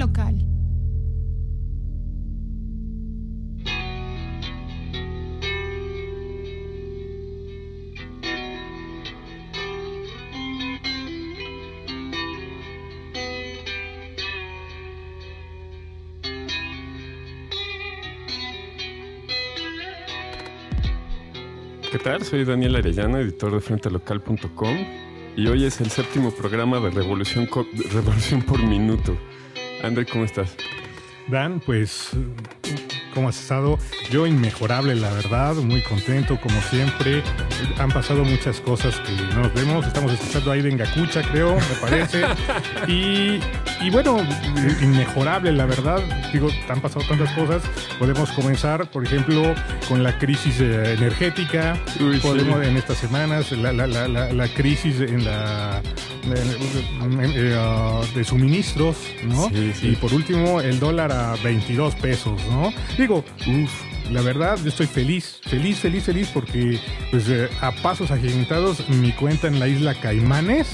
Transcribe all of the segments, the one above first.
local. ¿Qué tal? Soy Daniel Arellano, editor de FrenteLocal.com y hoy es el séptimo programa de Revolución, Revolución por Minuto. André, ¿cómo estás? Dan, pues, ¿cómo has estado? Yo inmejorable, la verdad, muy contento, como siempre. Han pasado muchas cosas que no nos vemos. Estamos escuchando ahí de Engacucha, creo, me parece. y, y bueno, inmejorable, la verdad. Digo, han pasado tantas cosas. Podemos comenzar, por ejemplo, con la crisis eh, energética. Uy, sí. Podemos en estas semanas, la, la- la- la- crisis en la de suministros, ¿no? Sí, sí. Y por último, el dólar a 22 pesos, ¿no? Digo, uff, la verdad, yo estoy feliz, feliz, feliz, feliz, porque pues eh, a pasos agigantados mi cuenta en la isla Caimanes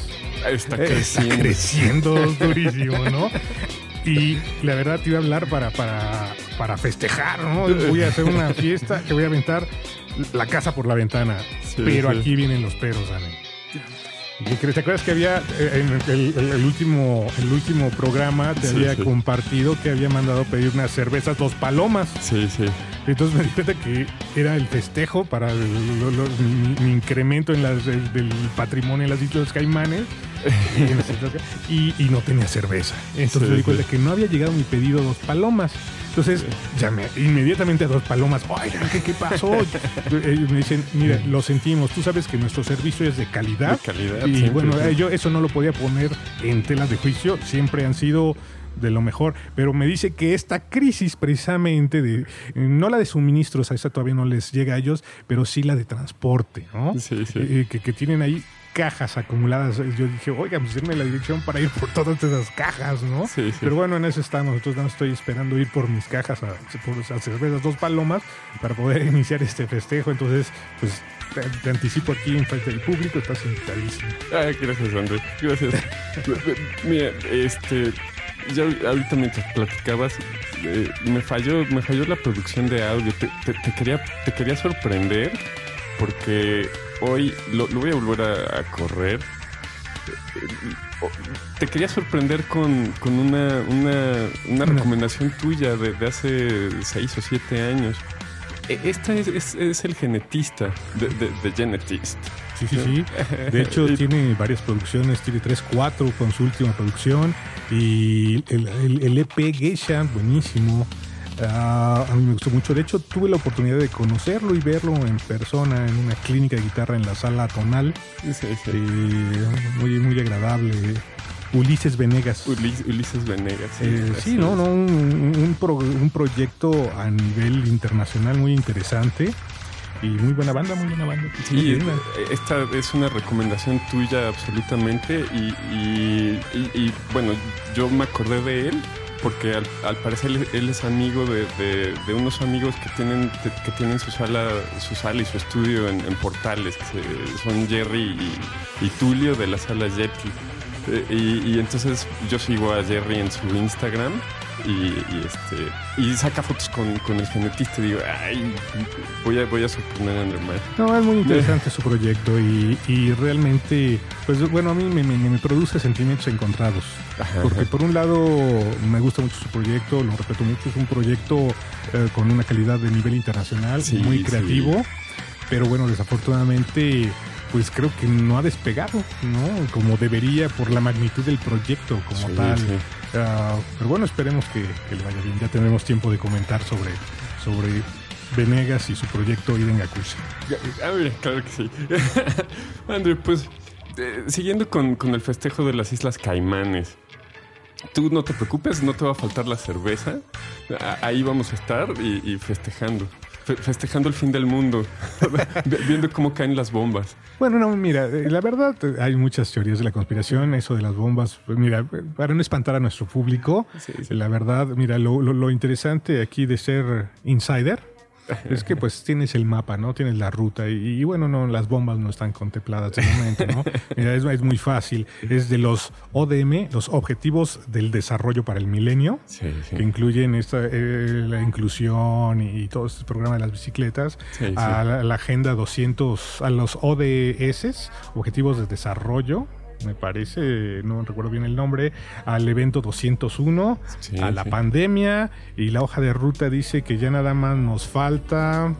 Está eh, está creciendo. creciendo durísimo, ¿no? Y la verdad te iba a hablar para, para, para festejar, ¿no? Voy a hacer una fiesta que voy a aventar la casa por la ventana. Sí, pero sí. aquí vienen los peros, Dani. ¿Te acuerdas que había eh, en el, el- el último, el último programa te Sí, había sí. compartido que había mandado pedir unas cervezas, dos palomas? Sí, sí. Entonces me di cuenta que era el festejo para el- lo- lo- mi, mi incremento en las, del, del patrimonio en las Islas Caimanes y, y- no tenía cerveza. Entonces Sí, me di cuenta que no había llegado mi pedido dos palomas. Entonces llamé inmediatamente a dos palomas. Oigan, ¿qué, qué pasó? Ellos me dicen, mira, lo sentimos. Tú sabes que nuestro servicio es de calidad. De calidad, Y bueno, sí. eh, yo eso no lo podía poner en telas de juicio. Siempre han sido de lo mejor. Pero me dice que esta crisis precisamente de, no la de suministros, a esa todavía no les llega a ellos, pero sí la de transporte, ¿no? Sí, sí. Eh, que, que tienen ahí cajas acumuladas. Yo dije, oiga, pues denme la dirección para ir por todas esas cajas, ¿no? Sí, sí. Pero bueno, en eso estamos. Entonces no estoy esperando ir por mis cajas a, por esas cervezas, dos palomas, para poder iniciar este festejo. Entonces, pues te, te anticipo aquí en frente del público, estás invitadísimo. Gracias, André. Gracias. Mira, este. Ya ahorita mientras platicabas, eh, me falló, me falló la producción de audio. Te, te- te quería, te quería sorprender porque hoy lo, lo voy a volver a, a correr. Te quería sorprender con, con una, una, una recomendación tuya de, de hace seis o siete años. E- Esta es, es- es el genetista de, de, de Genetist. Sí, sí, sí. De hecho, tiene varias producciones, tiene tres, cuatro con su última producción. Y el, el- el EP Geisha, buenísimo. Ah, a mí me gustó mucho. De hecho, tuve la oportunidad de conocerlo y verlo en persona en una clínica de guitarra en la sala tonal. Sí, sí. Eh, muy, muy agradable. Ulises Venegas. Ulis- Ulises Venegas. Eh, así sí, no, no, un, un pro- un proyecto a nivel internacional muy interesante y muy buena banda, muy buena banda. Sí, eh, esta es una recomendación tuya absolutamente y, y- y- y, bueno, yo me acordé de él porque al, parecer él, es amigo de, unos amigos que tienen que tienen su sala su sala y su estudio en, Portales, que son Jerry y, y Tulio de la sala Yeti. Eh, y, y entonces yo sigo a Jerry en su Instagram y, y, este y saca fotos con, con el genetista y digo, ay, voy a, voy a sorprender a André Mayer". No, es muy interesante su proyecto y, y realmente, pues bueno, a mí me, me- me produce sentimientos encontrados. Ajá, Porque ajá. por un lado me gusta mucho su proyecto, lo respeto mucho, es un proyecto eh, con una calidad de nivel internacional, Sí, muy sí. creativo, pero bueno, desafortunadamente pues creo que no ha despegado, ¿no? Como debería por la magnitud del proyecto como Sí, tal. sí. Ah, pero bueno, esperemos que, le vaya bien. Ya tendremos tiempo de comentar sobre, sobre Venegas y su proyecto Iden Gakushi. Ah, mira, claro que sí. André, pues, eh, siguiendo con, con el festejo de las Islas Caimanes. Tú no te preocupes, no te va a faltar la cerveza. A- Ahí vamos a estar y festejando. Fe- festejando el fin del mundo. Vi- Viendo cómo caen las bombas. Bueno, no, mira, eh, la verdad eh, hay muchas teorías de la conspiración, eso de las bombas. Pues mira, eh, para no espantar a nuestro público, Sí, sí. la verdad, mira, lo, lo- lo interesante aquí de ser insider es que pues tienes el mapa, ¿no? Tienes la ruta y, bueno, no, las bombas no están contempladas de momento, ¿no? Mira, es, es, muy fácil. Es de los ODM, los Objetivos del Desarrollo para el Milenio, que incluyen esta, eh, la inclusión y, todo este programa de las bicicletas, a la, la, Agenda 200, a los ODS, Objetivos de Desarrollo me parece, no recuerdo bien el nombre, al evento 201, a la pandemia, y la hoja de ruta dice que ya nada más nos falta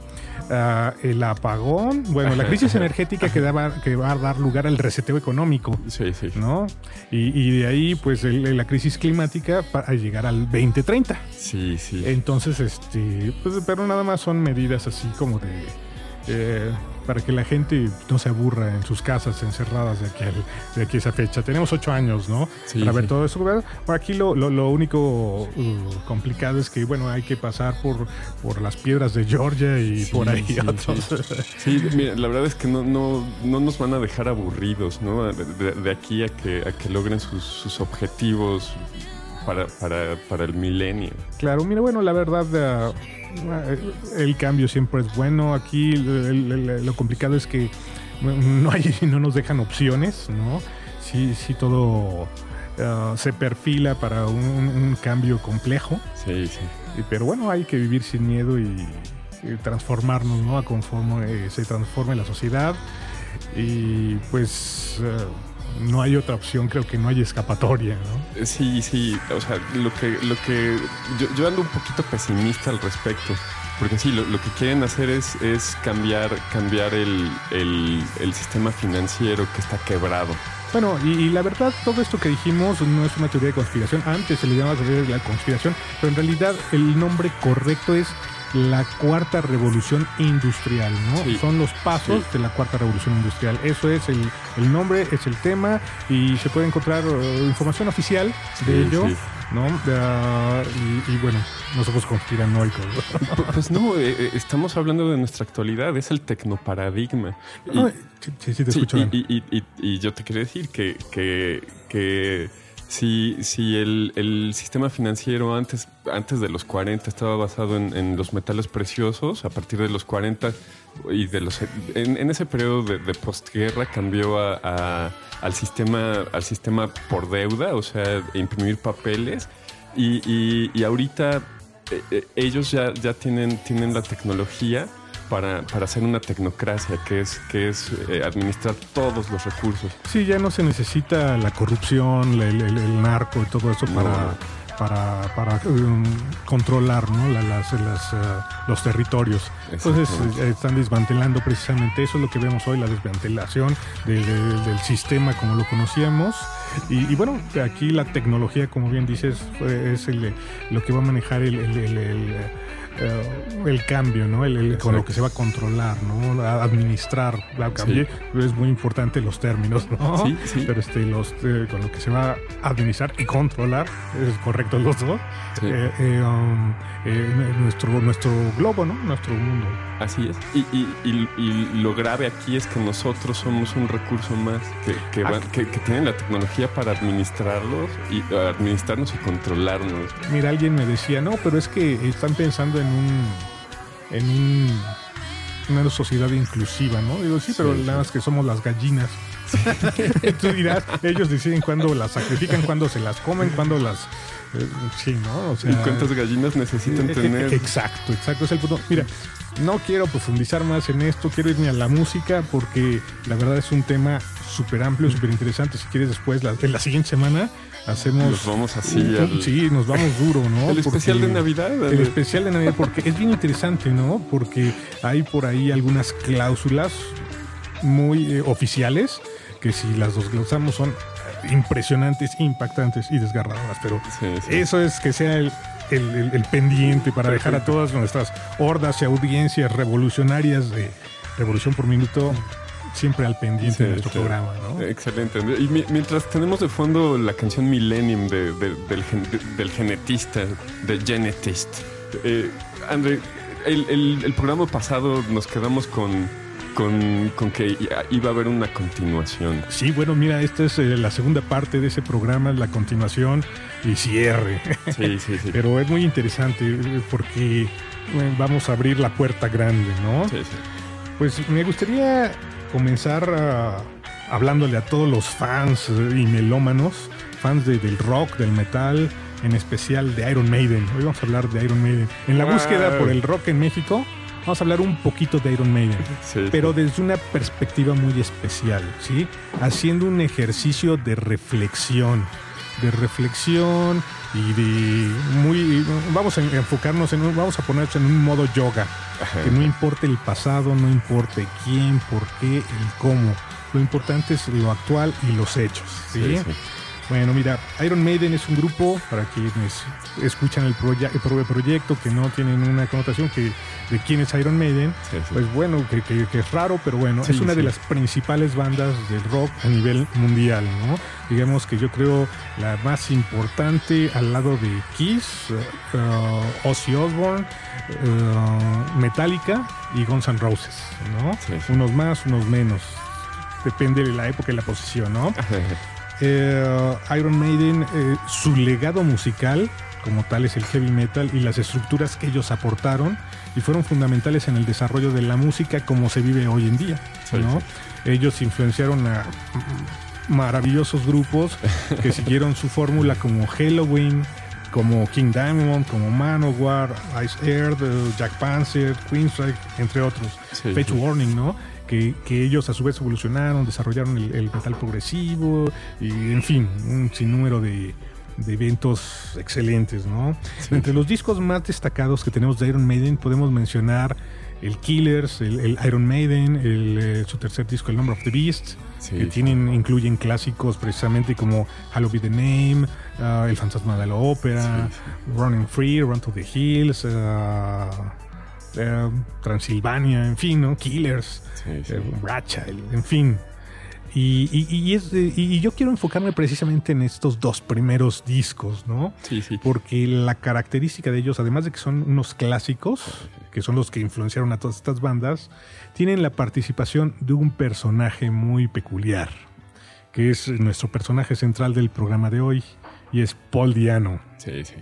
ah, el apagón, bueno, la crisis energética que, que va a dar lugar al reseteo económico, sí, sí. ¿no? Y, de ahí, pues, la crisis climática para llegar al 2030. Sí, sí. Entonces, este, pues, pero nada más son medidas así como de... Eh, para que la gente no se aburra en sus casas encerradas de aquí, de aquí a esa fecha. Tenemos ocho años, ¿no? para ver todo eso. Por aquí lo, lo, único uh, complicado es que, bueno, hay que pasar por, por las piedras de Georgia y por ahí otros. Sí, mira, la verdad es que no, no, no nos van a dejar aburridos, ¿no? De, aquí a que, a que logren sus, sus objetivos para, para, para, el milenio. Claro, mira, bueno, la verdad, eh, el cambio siempre es bueno. Aquí lo complicado es que no, hay, no nos dejan opciones, ¿no? Sí, sí todo eh, se perfila para un, cambio complejo. Sí, sí. Pero bueno, hay que vivir sin miedo y, transformarnos, ¿no? A conforme se transforme la sociedad. Y pues... Eh, no hay otra opción, creo que no hay escapatoria, ¿no? Sí, sí, o sea, lo que, lo que yo, ando un poquito pesimista al respecto, porque sí, lo, que quieren hacer es, es cambiar, cambiar el, sistema financiero que está quebrado. Bueno, y, la verdad, todo esto que dijimos no es una teoría de conspiración. Antes se le llamaba teoría de la conspiración, pero en realidad el nombre correcto es la cuarta revolución industrial, ¿no? Son los pasos de la cuarta revolución industrial. Eso es el, el, nombre, es el tema y se puede encontrar uh, información oficial de ello. ¿no? y, bueno, no somos conspiranoicos. Pues no, eh, eh, estamos hablando de nuestra actualidad, es el tecnoparadigma. sí, sí, te escucho. Y, y, yo te quiero decir que, que, que si, si el, el, sistema financiero antes, antes de los 40 estaba basado en, en, los metales preciosos, a partir de los 40 y de los en, ese periodo de, de postguerra cambió a, al sistema al sistema por deuda, o sea, imprimir papeles. Y, y, y ahorita eh, eh, ellos ya, ya tienen, tienen la tecnología para, para hacer una tecnocracia, que es, que es eh, administrar todos los recursos. Sí, ya no se necesita la corrupción, el, narco y todo eso para, para, para um, controlar ¿no? las, las, uh, los territorios. Entonces eh, están desmantelando precisamente eso, es lo que vemos hoy, la desmantelación del sistema como lo conocíamos. Y, bueno, aquí la tecnología, como bien dices, es el, lo que va a manejar el eh, el cambio, ¿no? El, con lo que se va a controlar, ¿no? A administrar. La cambio, es muy importante los términos, ¿no? Sí, sí. Pero este, los, eh, con lo que se va a administrar y controlar, es correcto los dos, eh, um, nuestro, nuestro globo, ¿no? Nuestro mundo. Así es. Y, y, y, lo grave aquí es que nosotros somos un recurso más que, que, que, que tienen la tecnología para administrarlos y administrarnos y controlarnos. Mira, alguien me decía, no, pero es que están pensando en en un en una sociedad inclusiva, ¿no? Digo, sí, pero nada más que somos las gallinas. Tú dirás, ellos deciden cuándo las sacrifican, cuándo se las comen, cuándo las... Eh, sí, ¿no? O sea, ¿Y cuántas gallinas necesitan tener? Exacto, exacto, es el punto. Mira, no quiero profundizar más en esto, quiero irme a la música porque la verdad es un tema súper amplio, súper interesante. Si quieres después, la, en la siguiente semana, hacemos... Nos vamos así. Sí, nos vamos duro, ¿no? El especial de Navidad. El especial de Navidad, porque es bien interesante, ¿no? Porque hay por ahí algunas cláusulas muy eh, oficiales que si las desglosamos son impresionantes, impactantes y desgarradoras. Pero eso es que sea el, el, pendiente para dejar a todas nuestras hordas y audiencias revolucionarias de Revolución por Minuto siempre al pendiente de nuestro programa. ¿no? Excelente. Y mientras tenemos de fondo la canción Millennium de, del, genetista, de Genetist. Eh, André, el, el, programa pasado nos quedamos con, con, con, que iba a haber una continuación. Sí, bueno, mira, esta es eh, la segunda parte de ese programa, la continuación y cierre. Sí, sí, sí. Pero es muy interesante porque eh, vamos a abrir la puerta grande, ¿no? Sí, sí. Pues me gustaría comenzar ah, hablándole a todos los fans eh, y melómanos, fans de- del rock, del metal, en especial de Iron Maiden. Hoy vamos a hablar de Iron Maiden. En la Wow. búsqueda por el rock en México, vamos a hablar un poquito de Iron Maiden. Sí, Pero sí. desde una perspectiva muy especial, ¿sí? Haciendo un ejercicio de reflexión, de reflexión y de muy vamos a enfocarnos en un- vamos a ponernos en un modo yoga, Ajá. que no importe el pasado, no importe quién, por qué, el cómo. Lo importante es lo actual y los hechos, ¿sí? Sí, sí. Bueno, mira, Iron Maiden es un grupo, para quienes escuchan el, proye- el proyecto, que no tienen una connotación que, de quién es Iron Maiden, Sí, sí. pues bueno, que, que- que es raro, pero bueno, Sí, es una de las principales bandas del rock a nivel mundial, ¿no? Digamos que yo creo la más importante al lado de Kiss, uh, Ozzy Osbourne, uh, Metallica y Guns N' Roses, ¿no? Unos más, unos menos. Depende de la época y la posición, ¿no? Eh, Iron Maiden, eh, su legado musical como tal es el heavy metal y las estructuras que ellos aportaron y fueron fundamentales en el desarrollo de la música como se vive hoy en día. Sí, ¿no? Ellos influenciaron a maravillosos grupos que siguieron su fórmula como Halloween, como King Diamond, como Manowar, Ice Earth, eh, Jack Panzer, Queensryche, entre otros. Sí, sí. Warning, ¿no? Que, que ellos a su vez evolucionaron, desarrollaron el, el metal progresivo y, en fin, un sinnúmero de, de eventos excelentes, ¿no? Sí. Entre los discos más destacados que tenemos de Iron Maiden podemos mencionar el Killers, el, el Iron Maiden, el, eh, su tercer disco, el Number of the Beast, Sí, que tienen, incluyen clásicos precisamente como Halloween Be the Name, ah, El Fantasma de la Ópera, Sí, Running Free, Run to the Hills, ah, eh, Transilvania, en fin, ¿no? Killers, Sí, sí. eh, en fin. Y, y- y es y yo quiero enfocarme precisamente en estos dos primeros discos, ¿no? Sí, sí. Porque la característica de ellos, además de que son unos clásicos, que son los que influenciaron a todas estas bandas, tienen la participación de un personaje muy peculiar, que es nuestro personaje central del programa de hoy, y es Paul Diano. Sí, sí.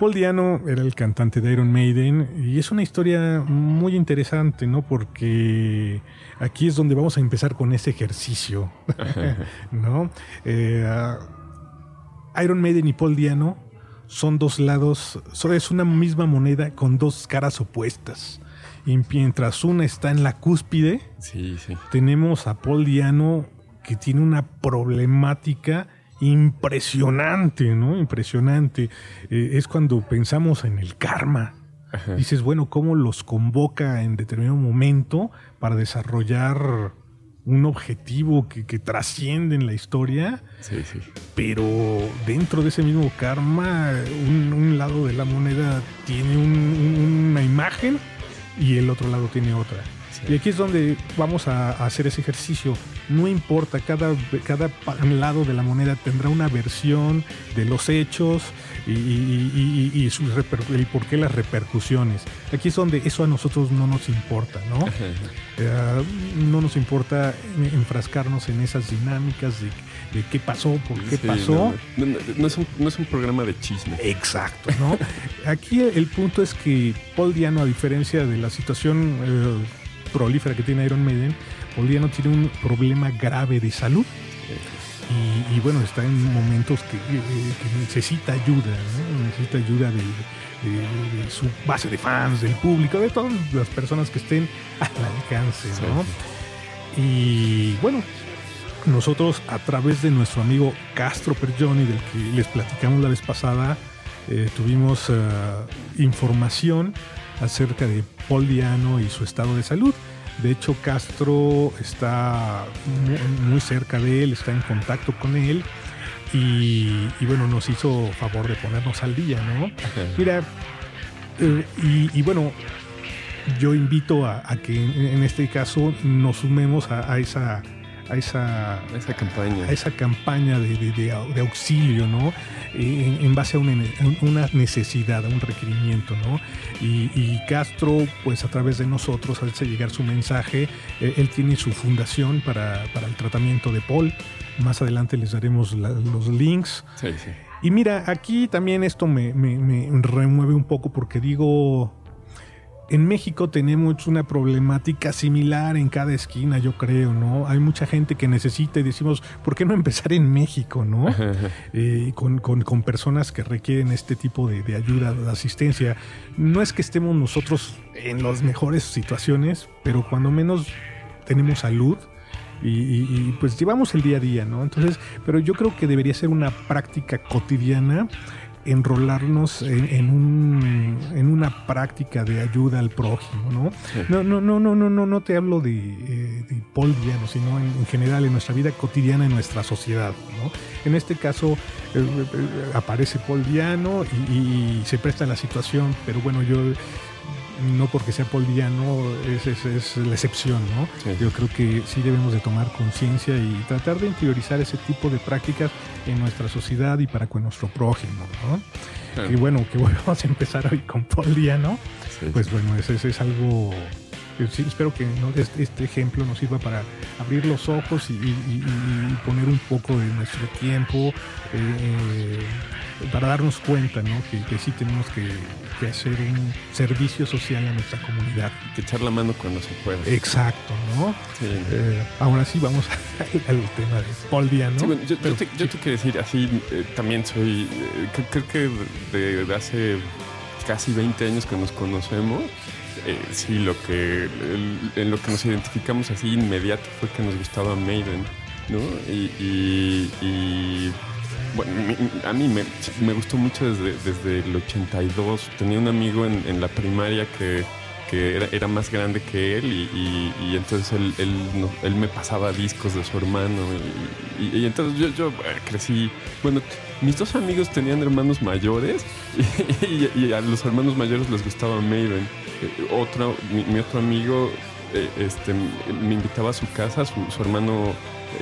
Paul Diano era el cantante de Iron Maiden y es una historia muy interesante, ¿no? Porque aquí es donde vamos a empezar con ese ejercicio, ¿no? Eh, Iron Maiden y Paul Diano son dos lados, es una misma moneda con dos caras opuestas. Y mientras una está en la cúspide, Sí, sí. tenemos a Paul Diano que tiene una problemática impresionante, ¿no? Impresionante. Eh, es cuando pensamos en el karma. Ajá. Dices, bueno, ¿cómo los convoca en determinado momento para desarrollar un objetivo que, que trasciende en la historia? Sí, sí. Pero dentro de ese mismo karma, un, un lado de la moneda tiene un- un- una imagen y el otro lado tiene otra. Y aquí es donde vamos a, hacer ese ejercicio. No importa, cada, cada lado de la moneda tendrá una versión de los hechos y, y- y- y sus y por qué las repercusiones. Aquí es donde eso a nosotros no nos importa, ¿no? Eh, no nos importa enfrascarnos en esas dinámicas de, de qué pasó, por qué Sí, pasó. No, no, no, no es un, no es un programa de chisme. Exacto, ¿no? Aquí el punto es que Paul Diano, a diferencia de la situación eh, prolífera que tiene Iron Maiden, Paul Diano tiene un problema grave de salud. Y, y bueno, está en momentos que, eh, que necesita ayuda, ¿no? necesita ayuda del- de, de su base de fans, del público, de todas las personas que estén al alcance. Sí. ¿no? Y bueno, nosotros a través de nuestro amigo Castro Perjoni, del que les platicamos la vez pasada, eh, tuvimos eh, información acerca de Paul Diano y su estado de salud. De hecho, Castro está mu- muy cerca de él, está en contacto con él y, y bueno, nos hizo favor de ponernos al día, ¿no? Ajá. Mira, eh, y, y bueno, yo invito a, a que en, en este caso nos sumemos a, a esa a esa Esa campaña. a esa campaña de, de- de au- de auxilio, ¿no? En, en base a una, una necesidad, a un requerimiento, ¿no? Y, y Castro, pues a través de nosotros, hace llegar su mensaje. Eh, él tiene su fundación para, para el tratamiento de Paul. Más adelante les daremos la- los links. Sí, sí. Y mira, aquí también esto me, me- me remueve un poco porque digo, en México tenemos una problemática similar en cada esquina, yo creo, ¿no? Hay mucha gente que necesita y decimos, ¿por qué no empezar en México, ¿no? Eh, con, personas que requieren este tipo de, de, ayuda, de asistencia. No es que estemos nosotros en las mejores situaciones, pero cuando menos tenemos salud, y, pues llevamos el día a día, ¿no? Entonces, pero yo creo que debería ser una práctica cotidiana enrolarnos en, un, en una práctica de ayuda al prójimo, ¿no? No, no, no, no, no, no, no te hablo de, eh, de Paul Diano, sino en, general en nuestra vida cotidiana, en nuestra sociedad, ¿no? En este caso eh, eh, aparece Paul Diano y, y, se presta la situación, pero bueno, yo no porque sea poliano es, es, la excepción, ¿no? Yo creo que sí debemos de tomar conciencia y tratar de interiorizar ese tipo de prácticas en nuestra sociedad y para con nuestro prójimo, ¿no? Y bueno, que vamos a empezar hoy con poliano, pues bueno, ese, es algo espero que este, este, ejemplo nos sirva para abrir los ojos y, poner un poco de nuestro tiempo eh, para darnos cuenta ¿no? que, sí tenemos que, hacer un servicio social a nuestra comunidad. Que echar la mano cuando se puede. Exacto, ¿no? Eh, ahora sí vamos al tema de Paul Díaz, ¿no? yo, te, quiero decir, así eh, también soy, creo que de, hace casi 20 años que nos conocemos, sí, lo que, en lo que nos identificamos así inmediato fue que nos gustaba Maiden, ¿no? y bueno, a mí me, gustó mucho desde, desde, el 82. Tenía un amigo en, la primaria que, era, más grande que él y, entonces él, él, me pasaba discos de su hermano y, entonces yo, yo, eh, crecí, bueno, mis dos amigos tenían hermanos mayores y, a los hermanos mayores les gustaba Maiden. Eh, otro, mi, otro amigo eh, este, me invitaba a su casa, su, su hermano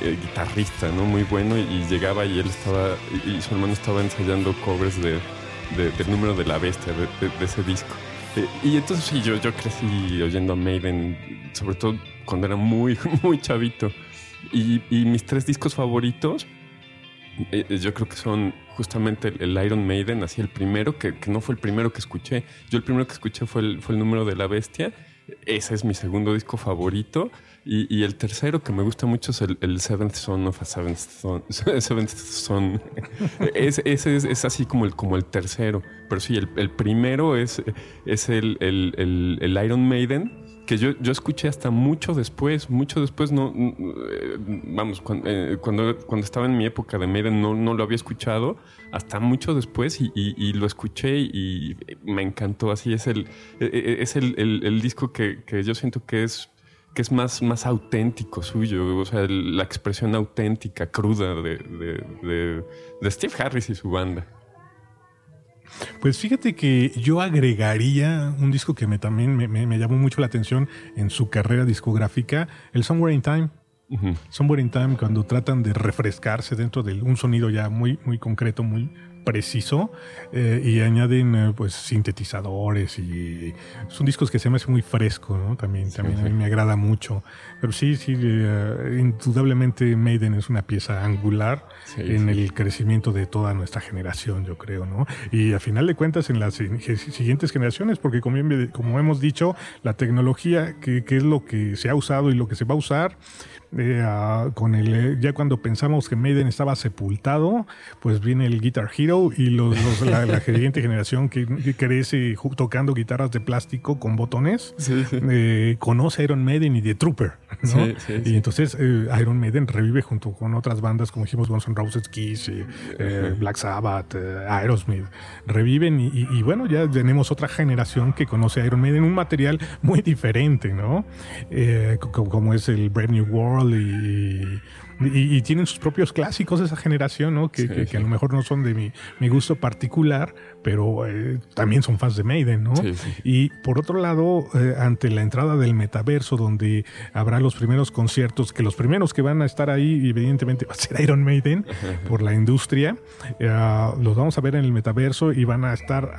eh, guitarrista, ¿no? Muy bueno y llegaba y él estaba, y, su hermano estaba ensayando covers de, del número de la bestia, de, ese disco. Eh, y entonces yo, yo crecí oyendo a Maiden, sobre todo cuando era muy, muy chavito. Y, mis tres discos favoritos, yo creo que son justamente el, Iron Maiden, así el primero, que, que, no fue el primero que escuché. Yo el primero que escuché fue el, fue el número de la bestia. Ese es mi segundo disco favorito. Y, el tercero que me gusta mucho es el, Seventh Son of a Seventh Son. Seventh Son. ese es, así como el, como el tercero. Pero sí, el, primero es, es el, Iron Maiden que yo, yo escuché hasta mucho después, mucho después, no, eh, vamos, eh, cuando, cuando, estaba en mi época de Maiden no, no lo había escuchado, hasta mucho después y, lo escuché y me encantó, así es el, e, e, es el, disco que, que, yo siento que es que es más, más auténtico suyo, o sea, la expresión auténtica, cruda de, Steve Harris y su banda. Pues fíjate que yo agregaría un disco que me, también me, llamó mucho la atención en su carrera discográfica, el Somewhere in Time. Somewhere in Time, cuando tratan de refrescarse dentro de un sonido ya muy, muy concreto, muy, preciso eh, y añaden eh, pues sintetizadores y son discos que se me hace muy fresco, ¿no? También, también a mí me agrada mucho. Pero sí, sí, eh, indudablemente Maiden es una pieza angular en el crecimiento de toda nuestra generación, yo creo, ¿no? Y a final de cuentas en las siguientes generaciones, porque como, como hemos dicho, la tecnología, que, que es lo que se ha usado y lo que se va a usar, eh, con el, eh, ya cuando pensamos que Maiden estaba sepultado, pues viene el Guitar Hero y los, la, siguiente generación que, crece tocando guitarras de plástico con botones, eh, conoce a Iron Maiden y The Trooper. y entonces Iron Maiden revive junto con otras bandas como dijimos Guns N' Roses, Kiss, Black Sabbath, Aerosmith. Reviven y, bueno, ya tenemos otra generación que conoce a Iron Maiden, un material muy diferente, ¿no? como es el Brave New World y, y, tienen sus propios clásicos de esa generación, ¿no? Que, que, a lo mejor no son de mi, mi gusto particular, pero eh, también son fans de Maiden, ¿no? Y por otro lado, eh, ante la entrada del metaverso, donde habrá los primeros conciertos, que los primeros que van a estar ahí, evidentemente va a ser Iron Maiden por la industria, eh, los vamos a ver en el metaverso y van a estar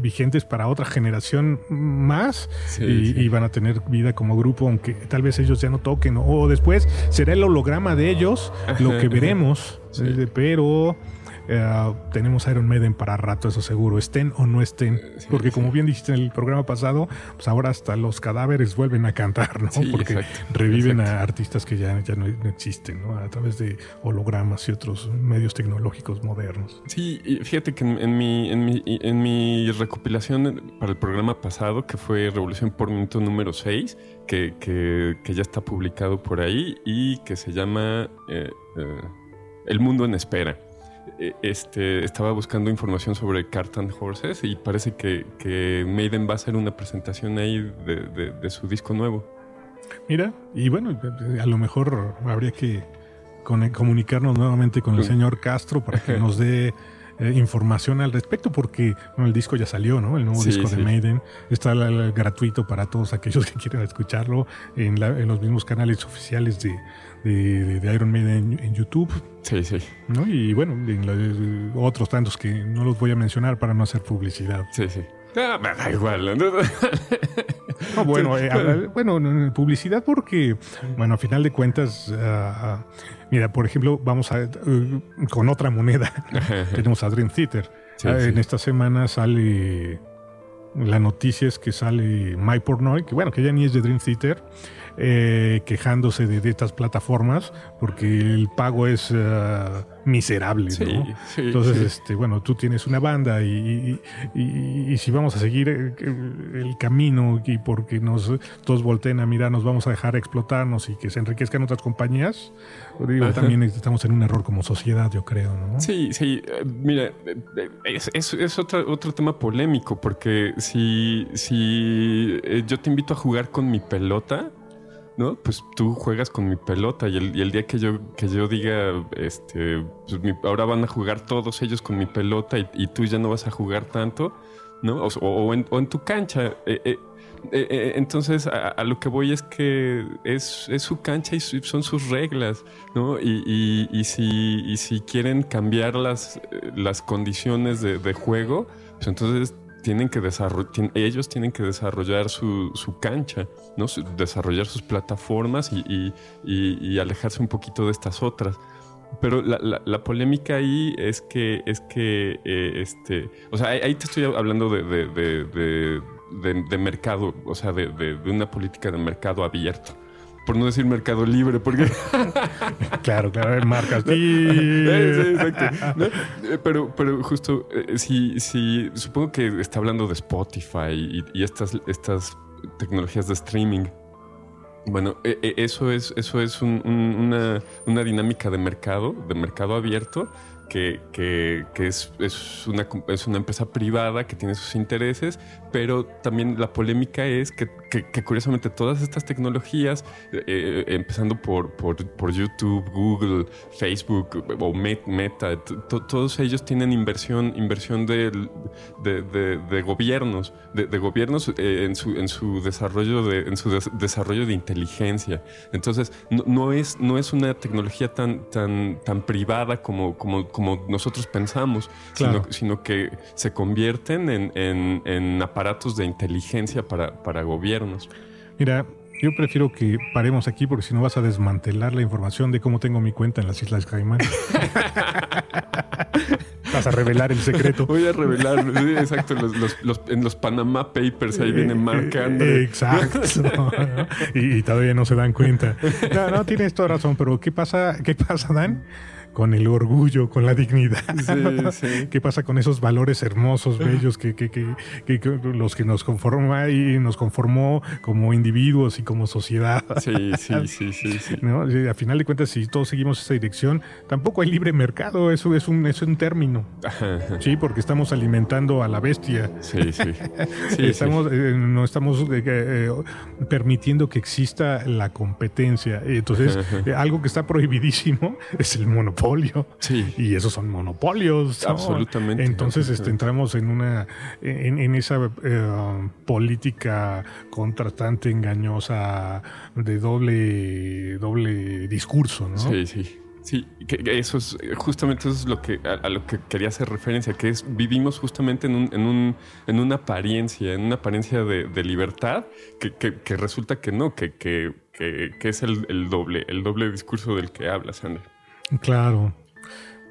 vigentes para otra generación más y, van a tener vida como grupo, aunque tal vez ellos ya no toquen, o después será el holograma de ellos lo que veremos, pero eh, tenemos Iron Maiden para rato, eso seguro, estén o no estén. Eh, sí, porque sí. como bien dijiste en el programa pasado, pues ahora hasta los cadáveres vuelven a cantar, ¿no? Sí, porque exacto, reviven exacto. a artistas que ya, ya no, no existen, ¿no? A través de hologramas y otros medios tecnológicos modernos. Sí, y fíjate que en, en mi, en, mi, en mi recopilación para el programa pasado, que fue Revolución por Minuto número 6, que, que, que ya está publicado por ahí y que se llama eh, eh, El Mundo en Espera. Eh, Este, estaba buscando información sobre Cartan Horses y parece que, que Maiden va a hacer una presentación ahí de, de- de su disco nuevo. Mira, y bueno, a lo mejor habría que comunicarnos nuevamente con el señor Castro para que nos dé eh, información al respecto, porque bueno, el disco ya salió, ¿no? El nuevo Sí, disco sí. de Maiden está la- la- gratuito para todos aquellos que quieran escucharlo en, la- en los mismos canales oficiales de, de- Iron Maiden en, en YouTube, Sí, sí, ¿no? Y bueno, en la- otros tantos que no los voy a mencionar para no hacer publicidad. sí, sí. Ah, me da igual. ¿no? No, bueno, eh, bueno, no, no, publicidad porque, bueno, a final de cuentas, ah, mira, por ejemplo, vamos a, eh, con otra moneda, tenemos a Dream Theater. Sí, Ah, sí. En esta semana sale, la noticia es que sale My Pornoy, que bueno, que ya ni es de Dream Theater, eh, quejándose de, de estas plataformas porque el pago es ah, miserable, Sí, ¿no? sí, Entonces, sí. este, bueno, tú tienes una banda y, y- y- y si vamos a seguir eh, el camino y porque nos todos volteen a mirar, nos vamos a dejar explotarnos y que se enriquezcan otras compañías, digo, también estamos en un error como sociedad, yo creo, ¿no? Sí, sí. eh, Mira, es, es, es otro, otro tema polémico porque si, si yo te invito a jugar con mi pelota, ¿no? Pues tú juegas con mi pelota y el, el día que yo, que yo diga, este, pues ahora van a jugar todos ellos con mi pelota y, tú ya no vas a jugar tanto, ¿no? O, o en, tu cancha. eh, eh, eh, entonces, a, lo que voy es que es, es su cancha y son sus reglas, ¿no? Y, y- si, si quieren cambiar las, las condiciones de, de juego, pues entonces tienen que desarrollar, ellos tienen que desarrollar su, su cancha, ¿no? Su- desarrollar sus plataformas y, y- y- alejarse un poquito de estas otras. Pero la, la- polémica ahí es que, es que eh, este, o sea, ahí, te estoy hablando de, de- de- de- mercado, o sea, de una política de mercado abierto. Por no decir mercado libre, porque Claro, claro, marcas. Sí, sí, exacto. ¿no? Eh, Pero, pero justo, eh, si, si supongo que está hablando de Spotify y, y estas, estas tecnologías de streaming. Bueno, eh, eh, eso es, eso es un- un- una, una dinámica de mercado, de mercado abierto, que, que- que es, es una, es una empresa privada que tiene sus intereses, pero también la polémica es que, que- que curiosamente todas estas tecnologías, eh, eh, empezando por, por, por YouTube, Google, Facebook o Met- Meta, to- todos ellos tienen inversión, inversión del- de, de- de gobiernos, de, de gobiernos eh, en, su, en su desarrollo de, en su des- desarrollo de inteligencia. Entonces, no, no es, no es una tecnología tan, tan, tan privada como, como, como nosotros pensamos, Claro. sino, sino que se convierten en, en- en aparatos de inteligencia para, para gobiernos. Mira, yo prefiero que paremos aquí porque si no vas a desmantelar la información de cómo tengo mi cuenta en las Islas Caimán. vas a revelar el secreto. Voy a revelar, sí, exacto, los, los- los- en los Panama Papers ahí viene Marc Eh, Andre. Exacto. ¿no? y, y todavía no se dan cuenta. No, no, tienes toda razón, pero ¿qué pasa, qué pasa, Dan? Con el orgullo, con la dignidad. Sí, sí. ¿Qué pasa con esos valores hermosos, bellos, que, que, que- que- que los que nos conforma y nos conformó como individuos y como sociedad? Sí, sí, sí, sí, sí. ¿no? A final de cuentas, si todos seguimos esa dirección, tampoco hay libre mercado, eso es un, es un término. Sí, porque estamos alimentando a la bestia. Sí, sí. Sí, estamos, eh, no estamos eh, eh, permitiendo que exista la competencia. Entonces, eh, algo que está prohibidísimo es el monopolio. Sí. Y esos son monopolios. ¿no? Absolutamente. Entonces este, entramos en una en, en esa eh, política contrastante, engañosa, de doble, doble discurso, ¿no? Sí, sí. Sí, que, eso es justamente eso es lo que a, a lo que quería hacer referencia, que es vivimos justamente en un, en un, en una apariencia, en una apariencia de, de libertad, que, que- que resulta que no, que, que, que- que es el, el doble, el doble discurso del que hablas, André. Claro.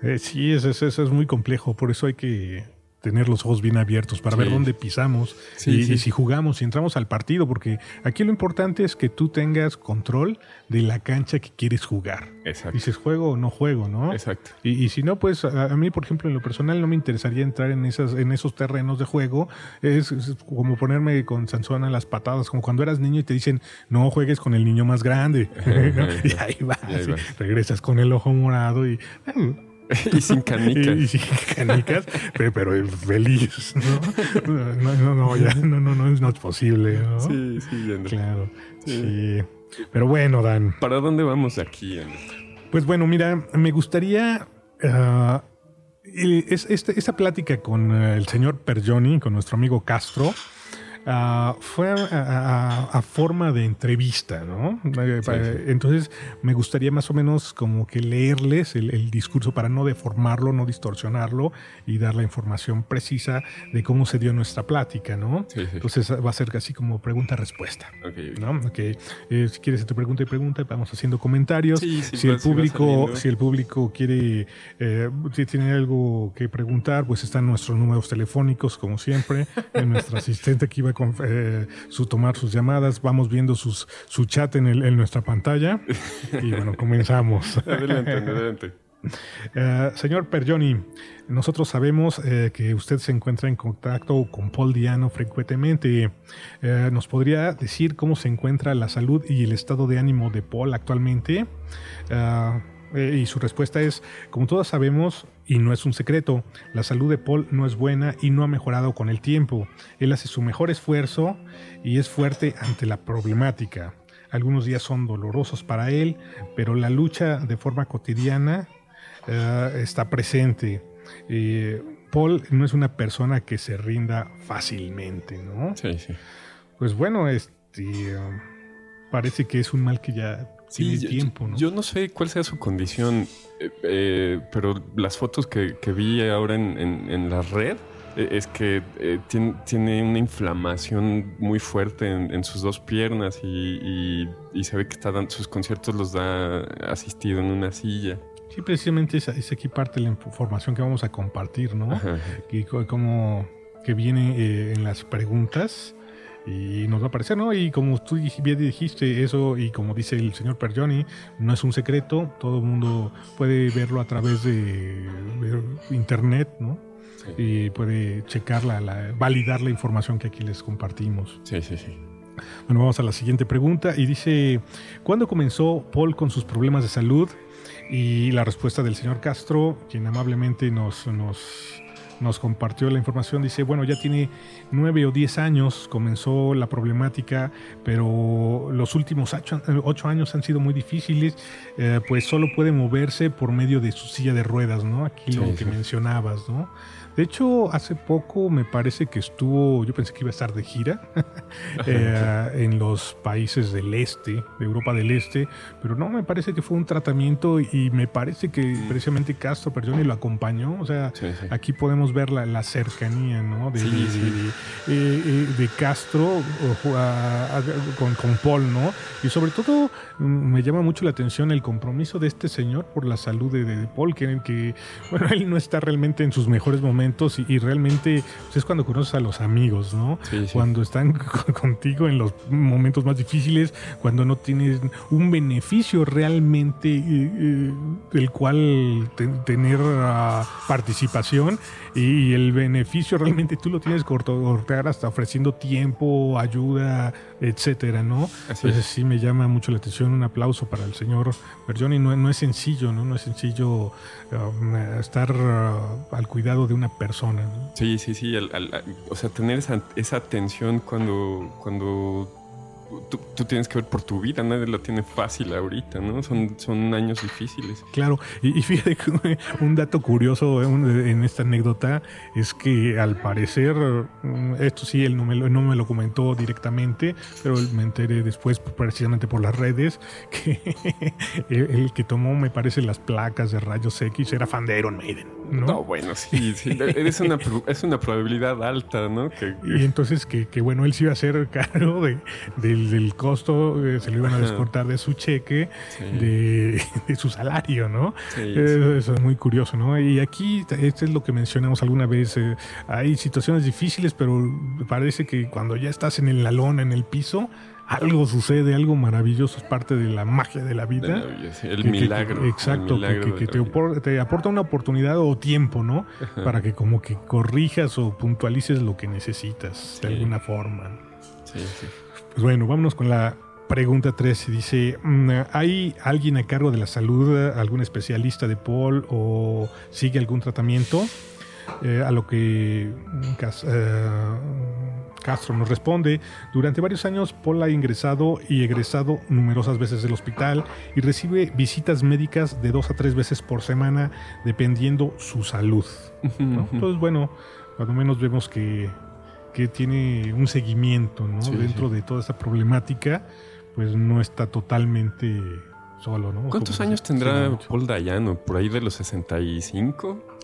Eh, sí, eso, es muy complejo, por eso hay que tener los ojos bien abiertos para ver dónde pisamos Sí, y, sí. y si jugamos, si entramos al partido, porque aquí lo importante es que tú tengas control de la cancha que quieres jugar. Exacto. Dices juego o no juego, ¿no? Exacto. Y, y si no, pues a, a mí, por ejemplo, en lo personal no me interesaría entrar en esas, en esos terrenos de juego. Es, es como ponerme con Sansón a las patadas, como cuando eras niño y te dicen, no juegues con el niño más grande. ¿no? Y ahí vas, Y ahí y vas. regresas con el ojo morado y, y sin canicas. y, y sin canicas, pero, pero feliz, ¿no? No, no, no, ya, no, no, no, es, no es posible, ¿no? Sí, sí. Claro, sí. Pero bueno, Dan, ¿Para dónde vamos aquí, pues bueno, mira, me gustaría. es, este- esta plática con eh, el señor Pergioni, con nuestro amigo Castro, ah, fue a, a- a forma de entrevista, ¿no? Eh, Sí, sí. Entonces, me gustaría más o menos como que leerles el, el discurso para no deformarlo, no distorsionarlo y dar la información precisa de cómo se dio nuestra plática, ¿no? Sí. Entonces, va a ser casi como pregunta-respuesta. Ok, ok. ¿no? Ok, eh, si quieres te pregunta y pregunta, vamos haciendo comentarios. Si el va público, si el público quiere, eh, si tiene algo que preguntar, pues están nuestros números telefónicos, como siempre. en nuestro asistente que iba eh, su tomar sus llamadas, vamos viendo sus, su chat en, el- en nuestra pantalla. Y bueno, comenzamos. Adelante, adelante. Eh, señor Pergioni, nosotros sabemos eh, que usted se encuentra en contacto con Paul Diano frecuentemente. Eh, ¿Nos podría decir cómo se encuentra la salud y el estado de ánimo de Paul actualmente? Eh, y su respuesta es, como todos sabemos, y no es un secreto, la salud de Paul no es buena y no ha mejorado con el tiempo. Él hace su mejor esfuerzo y es fuerte ante la problemática. Algunos días son dolorosos para él, pero la lucha de forma cotidiana eh, está presente. Eh, Paul no es una persona que se rinda fácilmente, ¿no? Sí, sí. Pues bueno, este parece que es un mal que ya tiene yo, tiempo, ¿no? yo no sé cuál sea su condición, eh, eh, pero las fotos que, que vi ahora en, en- en la red eh, es que eh, tiene, tiene una inflamación muy fuerte en, en sus dos piernas y, y- y se ve que está dando, sus conciertos los da asistido en una silla. Sí, precisamente es, es aquí parte de la información que vamos a compartir, ¿no? Ajá. Y co- como que viene eh, en las preguntas y nos va a aparecer, ¿no? Y como tú bien dijiste eso y como dice el señor Pergioni, no es un secreto, todo el mundo puede verlo a través de, de internet, ¿no? Sí. Y puede checar, la, la- validar la información que aquí les compartimos. sí, sí, sí. Bueno, vamos a la siguiente pregunta y dice, ¿cuándo comenzó Paul con sus problemas de salud? Y la respuesta del señor Castro, quien amablemente nos, nos, nos compartió la información, dice, bueno, ya tiene nueve o diez años, comenzó la problemática, pero los últimos ocho, años han sido muy difíciles, eh, pues solo puede moverse por medio de su silla de ruedas, ¿no? Aquí lo que sí. mencionabas, ¿no? De hecho, hace poco me parece que estuvo, yo pensé que iba a estar de gira eh, en los países del este, de Europa del Este, pero no, me parece que fue un tratamiento y me parece que precisamente Castro Pergioni lo acompañó, o sea, Sí, sí. aquí podemos ver la, la cercanía, ¿no? De, Sí, de- sí. de- eh, eh, de Castro ojo, a- a- con, con Paul, ¿no? Y sobre todo mm, me llama mucho la atención el compromiso de este señor por la salud de, de Paul, que, que, bueno, él no está realmente en sus mejores momentos y, y realmente pues, es cuando conoces a los amigos, ¿no? Sí, sí. Cuando están con- contigo en los momentos más difíciles, cuando no tienes un beneficio realmente eh, eh, del cual te- tener ah, participación y el beneficio realmente tú lo tienes que otorgar hasta ofreciendo tiempo, ayuda, etcétera, ¿no? Así Entonces es. sí me llama mucho la atención, un aplauso para el señor Bergioni, no, no es sencillo, ¿no? No es sencillo um, estar uh, al cuidado de una persona, ¿no? Sí, sí, sí. al- al- al- o sea, tener esa, esa atención cuando, cuando tú, tú tienes que ver por tu vida. Nadie la tiene fácil ahorita, ¿no? Son, son años difíciles. Claro, y, y fíjate que un dato curioso en esta anécdota es que al parecer, mm, esto sí, él no me, lo, no me lo comentó directamente, pero me enteré después precisamente por las redes que el, el que tomó, me parece, las placas de rayos X era fan de Iron Maiden, ¿no? No, bueno, sí, sí. Es una, es una probabilidad alta, ¿no? Que, Y entonces que, que, bueno, él se iba a hacer cargo de, del del, costo eh, se lo iban a descortar de su cheque, de, su salario, ¿no? Eso es muy curioso, ¿no? Y aquí, esto es lo que mencionamos alguna vez, eh, hay situaciones difíciles, pero parece que cuando ya estás en la lona, en el piso, algo sucede, algo maravilloso, es parte de la magia de la vida. el, milagro, exacto, que, te, aporta, una oportunidad o tiempo, ¿no? Para que como que corrijas o puntualices lo que necesitas de alguna forma. Sí, sí. Pues bueno, vámonos con la pregunta 13. Dice, mm, ¿hay alguien a cargo de la salud, algún especialista de Paul o sigue algún tratamiento? Eh, a lo que mm, eh, Castro nos responde, durante varios años Paul ha ingresado y egresado numerosas veces del hospital y recibe visitas médicas de dos a tres veces por semana dependiendo su salud. Entonces, bueno, cuando menos vemos que, tiene un seguimiento dentro de toda esa problemática, pues no está totalmente solo. ¿no? ¿Cuántos años tendrá Paul Dayano? ¿Por ahí de los 65?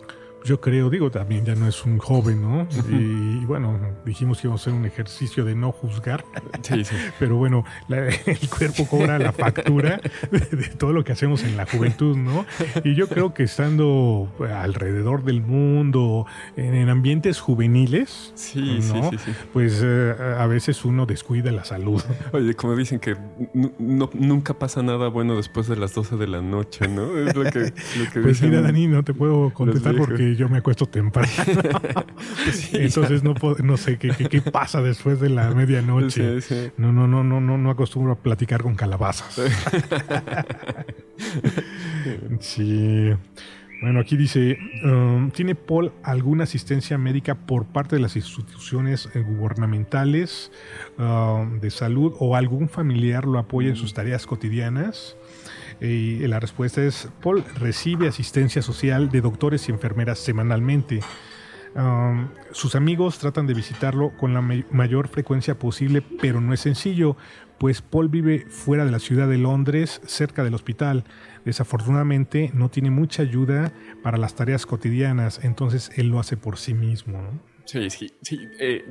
Yo creo, digo, también ya no es un joven, ¿no? y, bueno, dijimos que íbamos a hacer un ejercicio de no juzgar. Sí, sí. Pero bueno, el cuerpo cobra la factura de, todo lo que hacemos en la juventud, ¿no? Y yo creo que estando alrededor del mundo, en, ambientes juveniles, sí, ¿no? sí, sí, pues eh, a veces uno descuida la salud. Oye, como dicen que nunca pasa nada bueno después de las 12 de la noche, ¿no? Es lo que, lo que pues mira, Dani, no te puedo contestar porque yo me acuesto temprano. Entonces no, no sé ¿qué, qué, pasa después de la medianoche. No, no, no, no, no, no acostumbro a platicar con calabazas. sí. Bueno, aquí dice, um, ¿tiene Paul alguna asistencia médica por parte de las instituciones eh, gubernamentales um, de salud o algún familiar lo apoya en sus tareas cotidianas? Y la respuesta es, Paul recibe asistencia social de doctores y enfermeras semanalmente. Um, sus amigos tratan de visitarlo con la mayor frecuencia posible, pero no es sencillo, pues Paul vive fuera de la ciudad de Londres, cerca del hospital. Desafortunadamente no tiene mucha ayuda para las tareas cotidianas, entonces él lo hace por sí mismo. Sí, sí, sí. Eh,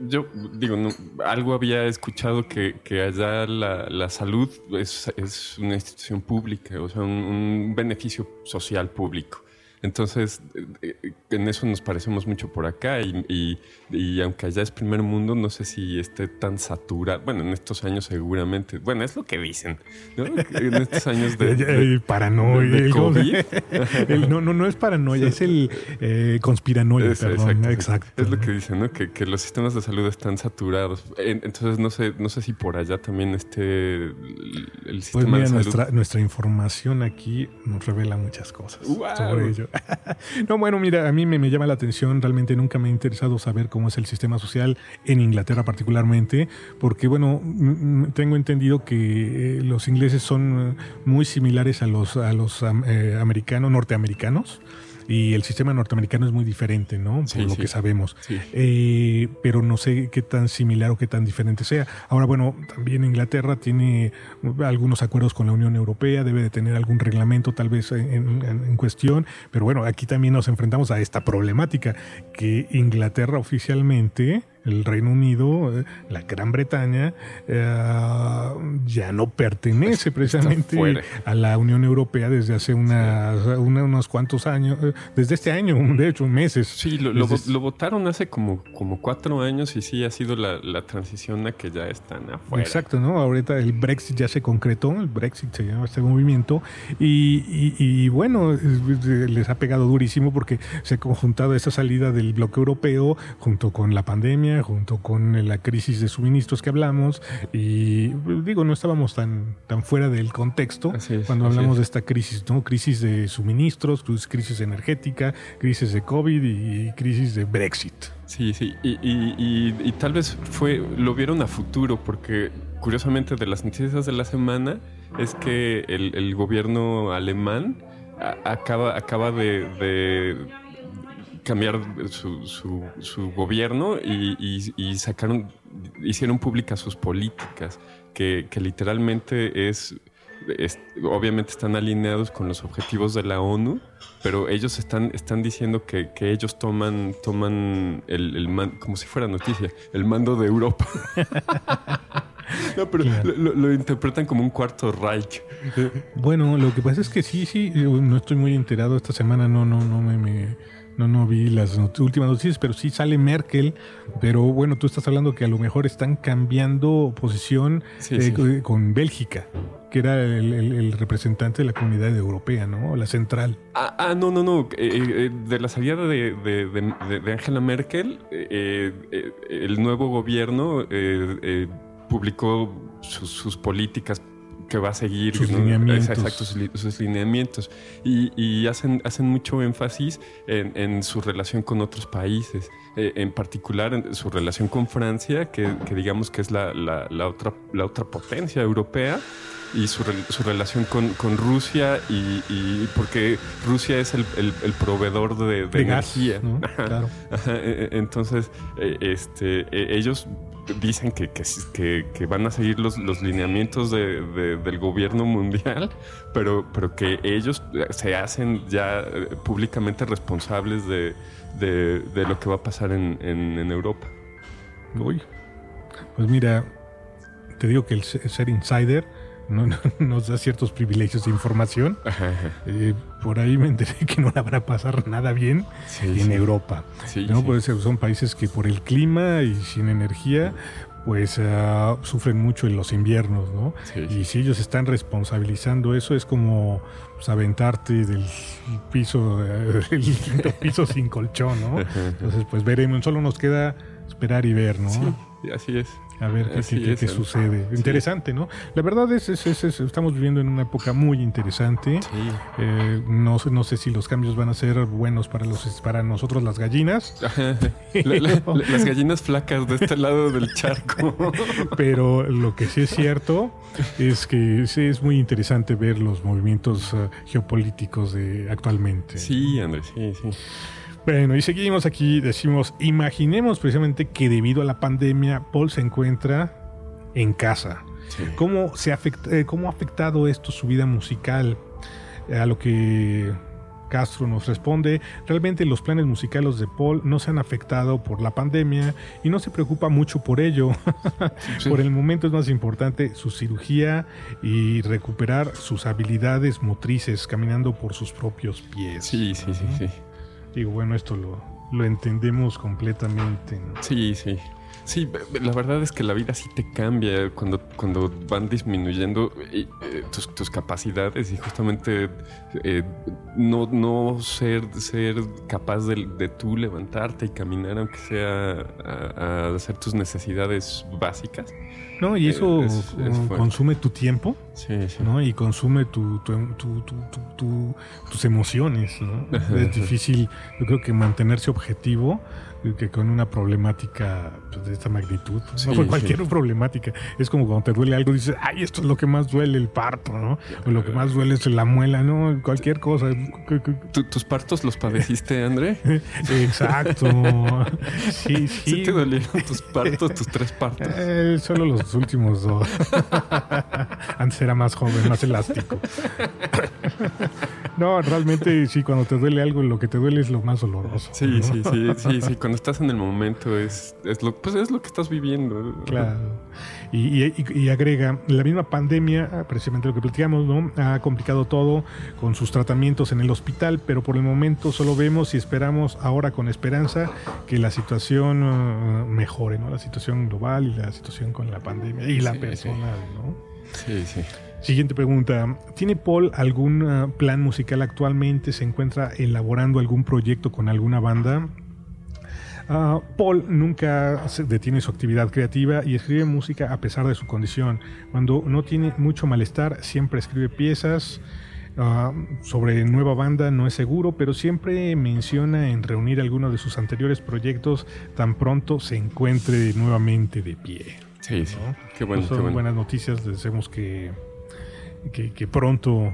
yo digo, algo había escuchado que, allá la, salud es, una institución pública, o sea, un beneficio social público. Entonces, eh, eh, en eso nos parecemos mucho por acá y, aunque allá es primer mundo, no sé si esté tan saturado. Bueno, en estos años seguramente. Bueno, es lo que dicen, ¿no? En estos años de, paranoia. COVID. no, no, no es paranoia, es el eh, conspiranoia, perdón. Exacto, Es lo que dicen, ¿no? Que, los sistemas de salud están saturados. Entonces, no sé, no sé si por allá también esté el, pues sistema de salud. Nuestra, nuestra información aquí nos revela muchas cosas sobre ello. no, bueno, mira, a mí me, llama la atención, realmente nunca me ha interesado saber cómo es el sistema social en Inglaterra particularmente, porque bueno, tengo entendido que eh, los ingleses son muy similares a los, a los eh, americanos, norteamericanos y el sistema norteamericano es muy diferente, ¿no? Por lo que sabemos. Eh, pero no sé qué tan similar o qué tan diferente sea. Ahora, bueno, también Inglaterra tiene algunos acuerdos con la Unión Europea, debe de tener algún reglamento tal vez en, en cuestión, pero bueno, aquí también nos enfrentamos a esta problemática, que Inglaterra oficialmente el Reino Unido, eh, la Gran Bretaña, eh, ya no pertenece precisamente a la Unión Europea desde hace unos cuantos años, eh, desde este año, de hecho, meses. Sí, lo, votaron hace como, como cuatro años y sí ha sido la, transición a que ya están afuera. Exacto, ¿no? Ahorita el Brexit ya se concretó, el Brexit se llama este movimiento, y, y bueno, les ha pegado durísimo porque se ha conjuntado esa salida del bloque europeo junto con la pandemia junto con la crisis de suministros que hablamos. Y digo, no estábamos tan, tan fuera del contexto cuando hablamos de esta crisis, ¿no? Crisis de suministros, crisis energética, crisis de COVID y crisis de Brexit. Sí, sí, y, tal vez fue, lo vieron a futuro, porque curiosamente de las noticias de la semana es que el, gobierno alemán acaba, acaba de cambiar su, su, gobierno y, sacaron, hicieron públicas sus políticas, que, literalmente es, obviamente están alineados con los objetivos de la ONU, pero ellos están, están diciendo que, ellos toman, toman el, el como si fuera noticia, el mando de Europa. no, pero lo, interpretan como un cuarto Reich. Bueno, lo que pasa es que sí, sí, no estoy muy enterado esta semana, no, no, no me no, no vi las últimas noticias, pero sí sale Merkel. Pero bueno, tú estás hablando que a lo mejor están cambiando posición eh, con Bélgica, que era el, representante de la comunidad europea, ¿no? La central. Ah, ah no, no, no. Eh, eh, de la salida de, Angela Merkel, el nuevo gobierno publicó sus políticas que va a seguir sus lineamientos. Exacto, sus, lineamientos. Y, hacen, hacen mucho énfasis en, su relación con otros países, eh, en particular en su relación con Francia, que, digamos que es la, otra, la otra potencia europea. Y su, relación con, Rusia, y, porque Rusia es el, proveedor de, energía. Claro. E, e, entonces, e, este, ellos dicen que, que, van a seguir los, los lineamientos del gobierno mundial, pero, pero que ellos se hacen ya eh, públicamente responsables de, lo que va a pasar en, Europa. Uy. Pues mira, te digo que el ser insider no, nos da ciertos privilegios de información. Eh, por ahí me enteré que no le habrá pasar nada bien en Europa. ¿no? Pues son países que por el clima y sin energía pues ah, sufren mucho en los inviernos, ¿no? y si ellos están responsabilizando eso, es como pues, aventarte del piso, del quinto piso sin colchón, ¿no? Entonces, pues veremos, solo nos queda esperar y ver, ¿no? Sí, así es. A ver qué, sucede. Interesante, ¿no? La verdad es, que estamos viviendo en una época muy interesante. Eh, no, no sé si los cambios van a ser buenos para los para nosotros las gallinas. las gallinas flacas de este lado del charco. Pero lo que sí es cierto es que sí es muy interesante ver los movimientos eh, geopolíticos de actualmente. Sí, Andrés, sí, sí. Bueno, y seguimos aquí, decimos, imaginemos precisamente que debido a la pandemia, Paul se encuentra en casa. ¿Cómo, se afecta, eh, ¿Cómo ha afectado esto su vida musical? A lo que Castro nos responde, realmente los planes musicales de Paul no se han afectado por la pandemia y no se preocupa mucho por ello. por el momento es más importante su cirugía y recuperar sus habilidades motrices caminando por sus propios pies. Sí, sí, sí, sí. Digo, bueno, esto lo, lo entendemos completamente. Sí, sí. Sí, la verdad es que la vida sí te cambia cuando, cuando van disminuyendo eh, tus, capacidades y justamente eh, no, no ser, ser capaz de, de, tú levantarte y caminar aunque sea a, hacer tus necesidades básicas. No, y eso consume tu tiempo, sí, sí. ¿no? Y consume tu, tus emociones, ¿no? es difícil, yo creo que mantenerse objetivo que con una problemática pues, de esta magnitud, no cualquier problemática, es como cuando te duele algo, dices, ay, esto es lo que más duele, el parto, ¿no? O lo que más duele es la muela, ¿no? Cualquier cosa. ¿Tus partos los padeciste, André? Exacto. Sí, sí. ¿Sí te dolieron tus partos, tus tres partos? Eh, solo los últimos dos. Antes era más joven, más elástico. no, realmente sí, cuando te duele algo, lo que te duele es lo más doloroso. Sí, sí, sí, sí, sí cuando estás en el momento es, es, lo, pues es lo que estás viviendo. Claro. Y, agrega, la misma pandemia, precisamente lo que platicamos, ¿no? Ha complicado todo con sus tratamientos en el hospital, pero por el momento solo vemos y esperamos ahora con esperanza que la situación uh, mejore, ¿no? La situación global y la situación con la pandemia y la personal, ¿no? Sí, sí. Siguiente pregunta. ¿Tiene Paul algún uh, plan musical actualmente? ¿Se encuentra elaborando algún proyecto con alguna banda? Ah, Paul nunca detiene su actividad creativa y escribe música a pesar de su condición. Cuando no tiene mucho malestar, siempre escribe piezas. Ah, sobre nueva banda no es seguro, pero siempre menciona en reunir algunos de sus anteriores proyectos tan pronto se encuentre nuevamente de pie. Sí, sí. Qué bueno. Pues son buenas noticias. Deseamos que, que, que pronto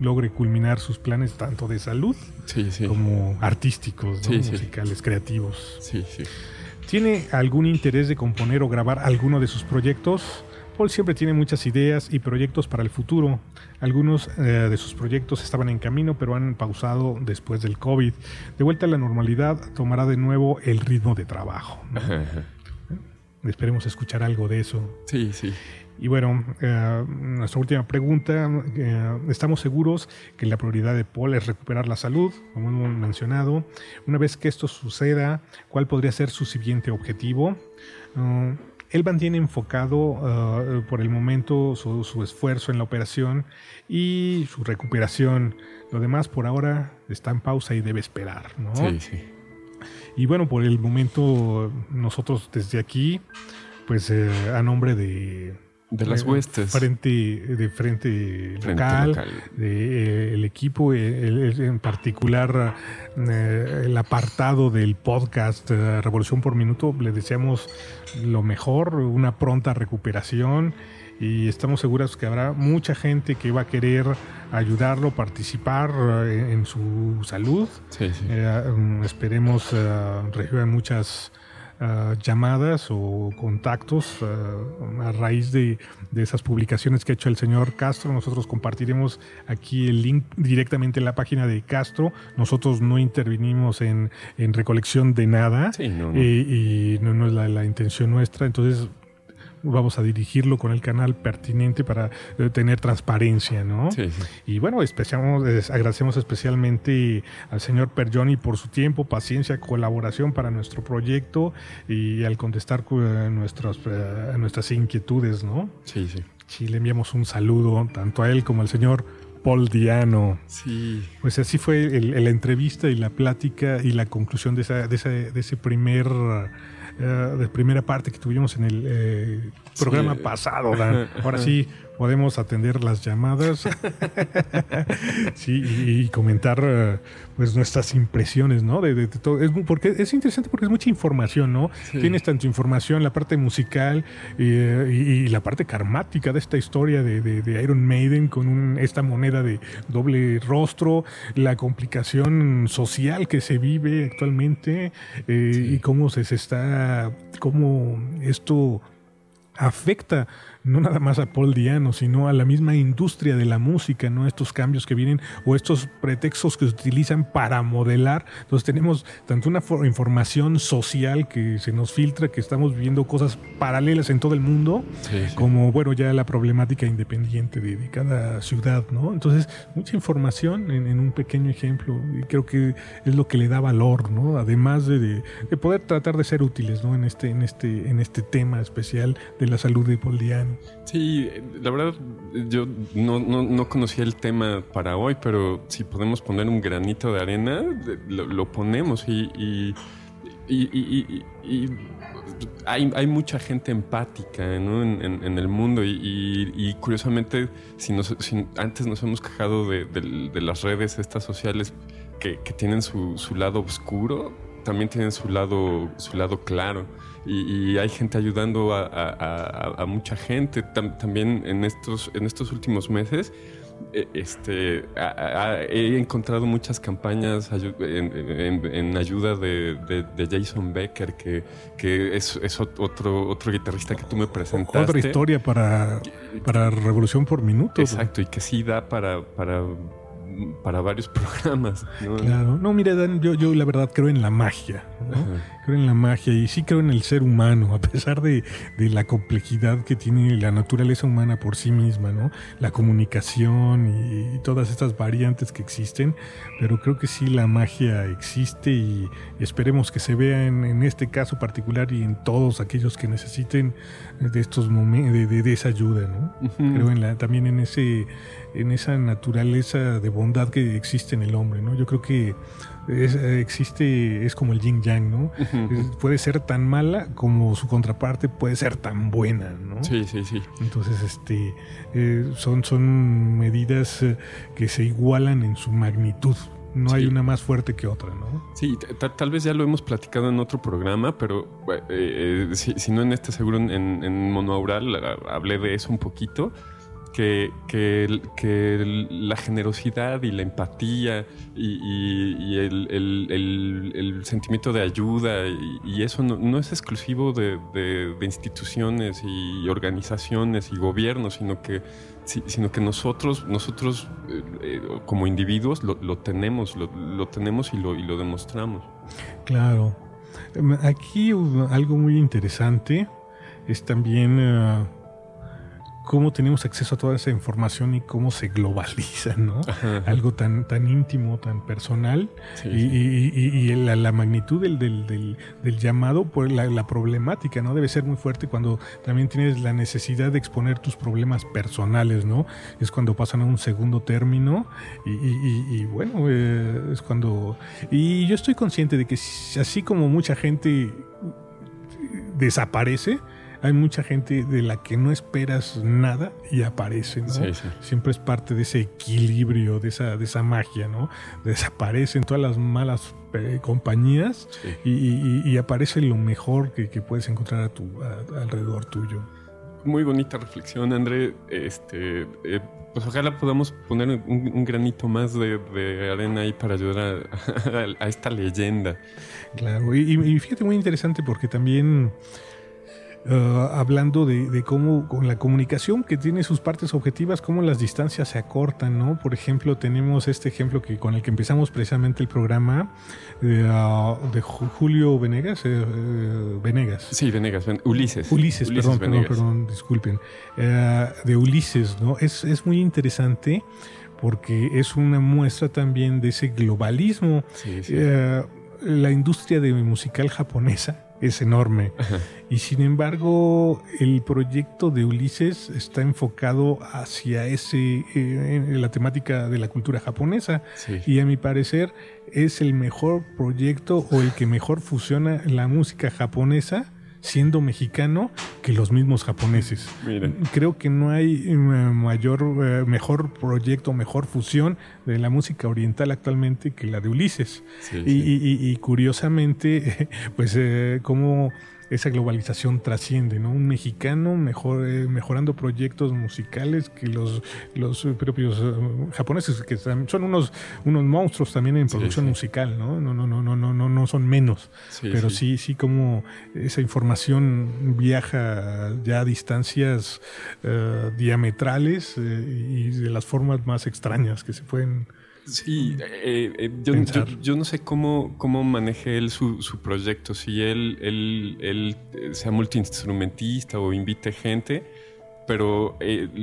logre culminar sus planes tanto de salud como artísticos, musicales, creativos. ¿Tiene algún interés de componer o grabar alguno de sus proyectos? Paul siempre tiene muchas ideas y proyectos para el futuro. Algunos eh, de sus proyectos estaban en camino, pero han pausado después del COVID. De vuelta a la normalidad, tomará de nuevo el ritmo de trabajo. Esperemos escuchar algo de eso. Sí, sí. Y bueno, eh, nuestra última pregunta, eh, estamos seguros que la prioridad de Paul es recuperar la salud, como hemos mencionado. Una vez que esto suceda, ¿cuál podría ser su siguiente objetivo? Uh, él mantiene enfocado uh, por el momento su, su, esfuerzo en la operación y su recuperación. Lo demás por ahora está en pausa y debe esperar, ¿no? Sí, sí. Y bueno, por el momento nosotros desde aquí, pues eh, a nombre de de las huestes. Frente, de frente, frente local, local. De, eh, el equipo, el, en particular eh, el apartado del podcast eh, Revolución por Minuto, le deseamos lo mejor, una pronta recuperación y estamos seguros que habrá mucha gente que va a querer ayudarlo, participar en, en su salud. Sí, sí. esperemos reciban muchas Uh, llamadas o contactos uh, a raíz de, de, esas publicaciones que ha hecho el señor Castro. Nosotros compartiremos aquí el link directamente en la página de Castro. Nosotros no intervinimos en, en recolección de nada sí, no, no. Y, y, no, no es la, la intención nuestra. Entonces vamos a dirigirlo con el canal pertinente para eh, tener transparencia, ¿no? Sí, sí. Y bueno, especiamos, agradecemos especialmente al señor Perjoni por su tiempo, paciencia, colaboración para nuestro proyecto y al contestar uh, nuestras, uh, nuestras inquietudes, ¿no? Sí, sí. Sí, le enviamos un saludo tanto a él como al señor Paul Diano. Sí. Pues así fue la entrevista y la plática y la conclusión de, esa, de, esa, de ese primer uh, de primera parte que tuvimos en el eh, programa Sí. pasado, Dan. Ahora sí podemos atender las llamadas sí, y, y comentar uh, pues nuestras impresiones, ¿no? De, de, de todo. Es, porque es interesante porque es mucha información, ¿no? Sí. Tienes tanto información, la parte musical eh, y, y, la parte karmática de esta historia de, de Iron Maiden con un, esta moneda de doble rostro, la complicación social que se vive actualmente eh, Sí. y cómo se, se está, cómo esto afecta no nada más a Paul Diano, sino a la misma industria de la música, ¿no? Estos cambios que vienen o estos pretextos que se utilizan para modelar. Entonces tenemos tanto una información social que se nos filtra, que estamos viviendo cosas paralelas en todo el mundo, Sí, sí. como, bueno, ya la problemática independiente de, de cada ciudad, ¿no? Entonces, mucha información en, en, un pequeño ejemplo y creo que es lo que le da valor, ¿no? Además de, de, de poder tratar de ser útiles, ¿no? En este, en este, en este tema especial de la salud de Paul Diano. Sí, la verdad, yo no, no, no, conocía el tema para hoy, pero si podemos poner un granito de arena, lo, ponemos y, y, y, hay, hay, mucha gente empática en, en, el mundo y, curiosamente, si, nos, antes nos hemos quejado de, de, de las redes estas sociales que, que tienen su, su lado oscuro, también tienen su lado, su lado claro. Y, y hay gente ayudando a, a, a, a mucha gente. Tam, también en estos, en estos últimos meses este, he encontrado muchas campañas en, en, en ayuda de, de, de, Jason Becker, que, que es, es, otro, otro guitarrista que tú me presentaste. Otra historia para, para Revolución por Minuto. Exacto, y que sí da para, para para varios programas. ¿no? Claro, no, mira, Dan, yo, yo la verdad creo en la magia, ¿no? Creo en la magia y sí creo en el ser humano, a pesar de, de, la complejidad que tiene la naturaleza humana por sí misma, ¿no? La comunicación y, y todas estas variantes que existen, pero creo que sí la magia existe y, esperemos que se vea en, en, este caso particular y en todos aquellos que necesiten de estos momentos, de, de, de, esa ayuda, ¿no? Uh -huh. Creo en la, también en ese en esa naturaleza de bondad que existe en el hombre, ¿no? Yo creo que es, existe, es como el yin yang, ¿no? Uh -huh. Puede ser tan mala como su contraparte puede ser tan buena, ¿no? Sí, sí, sí. Entonces, este, eh, son, son medidas eh, que se igualan en su magnitud. No sí. hay una más fuerte que otra, ¿no? Sí, tal vez ya lo hemos platicado en otro programa, pero eh, si, si, no en este, seguro en, en Monoaural hablé de eso un poquito que, que, la generosidad y la empatía y, el, el, sentimiento de ayuda y, eso no, no, es exclusivo de, de, instituciones y organizaciones y gobiernos, sino que, sino que nosotros, nosotros eh, como individuos lo, lo tenemos, lo, lo, tenemos y lo, y lo demostramos. Claro. Aquí algo muy interesante es también eh, cómo tenemos acceso a toda esa información y cómo se globaliza, ¿no? Algo tan, tan íntimo, tan personal. y, la, magnitud del, del, llamado por la, problemática, ¿no? Debe ser muy fuerte cuando también tienes la necesidad de exponer tus problemas personales, ¿no? Es cuando pasan a un segundo término y, bueno, eh, es cuando... Y yo estoy consciente de que así como mucha gente desaparece, hay mucha gente de la que no esperas nada y aparece, ¿no? Siempre es parte de ese equilibrio, de esa, de esa magia, ¿no? Desaparecen todas las malas eh, compañías y, aparece lo mejor que, puedes encontrar a tu, alrededor tuyo. Muy bonita reflexión, André. Este, eh, pues ojalá podamos poner un, granito más de, arena ahí para ayudar a, esta leyenda. Claro, y, y, fíjate, muy interesante porque también Uh, hablando de, cómo con la comunicación que tiene sus partes objetivas, cómo las distancias se acortan, ¿no? Por ejemplo, tenemos este ejemplo que con el que empezamos precisamente el programa de, uh, Julio Venegas, eh, eh, Venegas. Sí, Venegas, Ulises. Ulises, perdón, perdón, perdón, disculpen. Uh, de Ulises, ¿no? Es, es muy interesante porque es una muestra también de ese globalismo. la industria de musical japonesa es enorme. Y sin embargo, el proyecto de Ulises está enfocado hacia ese, eh, la temática de la cultura japonesa. Y a mi parecer es el mejor proyecto o el que mejor fusiona la música japonesa siendo mexicano que los mismos japoneses. Creo que no hay eh, mayor, eh, mejor proyecto, mejor fusión de la música oriental actualmente que la de Ulises. y, curiosamente, pues eh, como esa globalización trasciende, ¿no? Un mexicano mejor, eh, mejorando proyectos musicales que los, los propios eh, japoneses, que son unos, unos monstruos también en producción musical, ¿no? No, no, no, no, no, no, no son menos. pero sí. sí, como esa información viaja ya a distancias eh, diametrales y de las formas más extrañas que se pueden Sí, eh, eh, yo, no sé cómo, cómo maneje él su, proyecto, si él, él, él eh, sea multiinstrumentista o invite gente, pero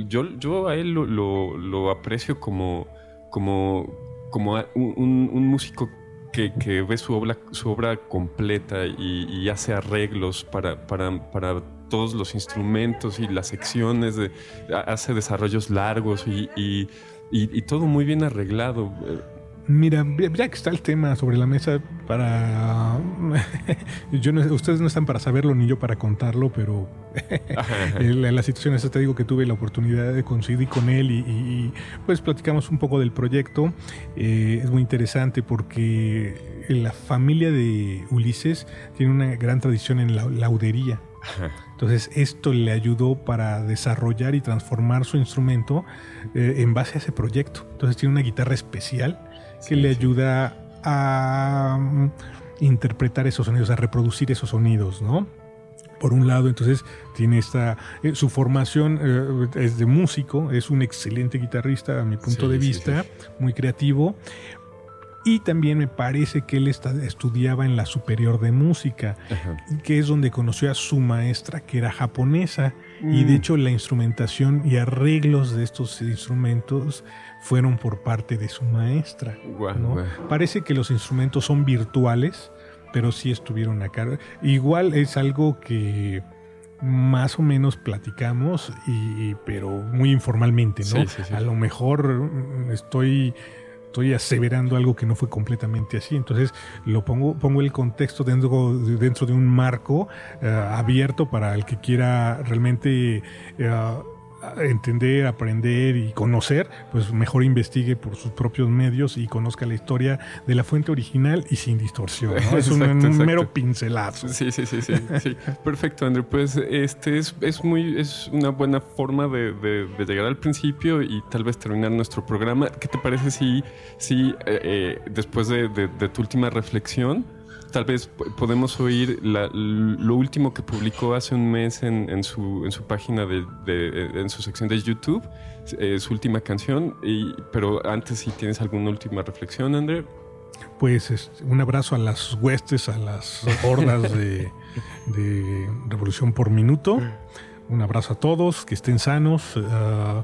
yo, yo a él lo, lo, aprecio como, como, como un, músico que, ve su obra, su obra completa y, hace arreglos para, para, para, todos los instrumentos y las secciones, de, hace desarrollos largos y y, todo muy bien arreglado. Mira, ya que está el tema sobre la mesa para... yo ustedes no están para saberlo ni yo para contarlo, pero la, la, situación esta te digo que tuve la oportunidad de coincidir con él y, pues platicamos un poco del proyecto. Eh, es muy interesante porque la familia de Ulises tiene una gran tradición en la laudería. Entonces esto le ayudó para desarrollar y transformar su instrumento eh, en base a ese proyecto. Entonces tiene una guitarra especial que le ayuda a mm, interpretar esos sonidos, a reproducir esos sonidos, ¿no? Por un lado, entonces tiene esta, eh, su formación eh, es de músico, es un excelente guitarrista a mi punto de vista, muy creativo, y también me parece que él estudiaba en la Superior de Música, que es donde conoció a su maestra, que era japonesa. Y de mm. hecho la instrumentación y arreglos de estos instrumentos fueron por parte de su maestra. Parece que los instrumentos son virtuales, pero sí estuvieron acá. Igual es algo que más o menos platicamos, y, pero muy informalmente, ¿no? A lo mejor mm, estoy estoy aseverando algo que no fue completamente así. Entonces lo pongo, pongo el contexto dentro, dentro de un marco eh, abierto para el que quiera realmente eh, entender, aprender y conocer, pues mejor investigue por sus propios medios y conozca la historia de la fuente original y sin distorsión. Es un, mero pincelazo. Sí, sí, sí, sí, Perfecto, André. Pues este es, es, muy, es una buena forma de, llegar al principio y tal vez terminar nuestro programa. ¿Qué te parece si, si eh, eh, después de tu última reflexión, tal vez podemos oír lo último que publicó hace un mes en, su, en su, página, de, en su sección de YouTube, eh, su última canción. Y, pero antes, si tienes alguna última reflexión, André. Pues un abrazo a las huestes, a las hordas de, de Revolución por Minuto. Un abrazo a todos, que estén sanos, uh,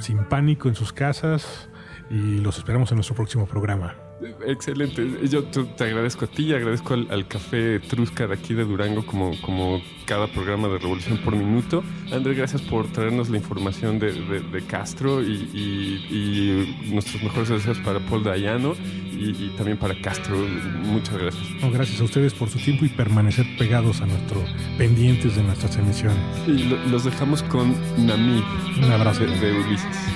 sin pánico en sus casas y los esperamos en nuestro próximo programa. Excelente. Yo te agradezco a ti, agradezco al, Café Trusca de aquí de Durango como, como cada programa de Revolución por Minuto. Andrés, gracias por traernos la información de, Castro y, nuestros mejores deseos para Paul Dayano y, también para Castro. Muchas gracias. gracias a ustedes por su tiempo y permanecer pegados a nuestro, pendientes de nuestras emisiones. Y los dejamos con Nami. Un abrazo. de Ulises.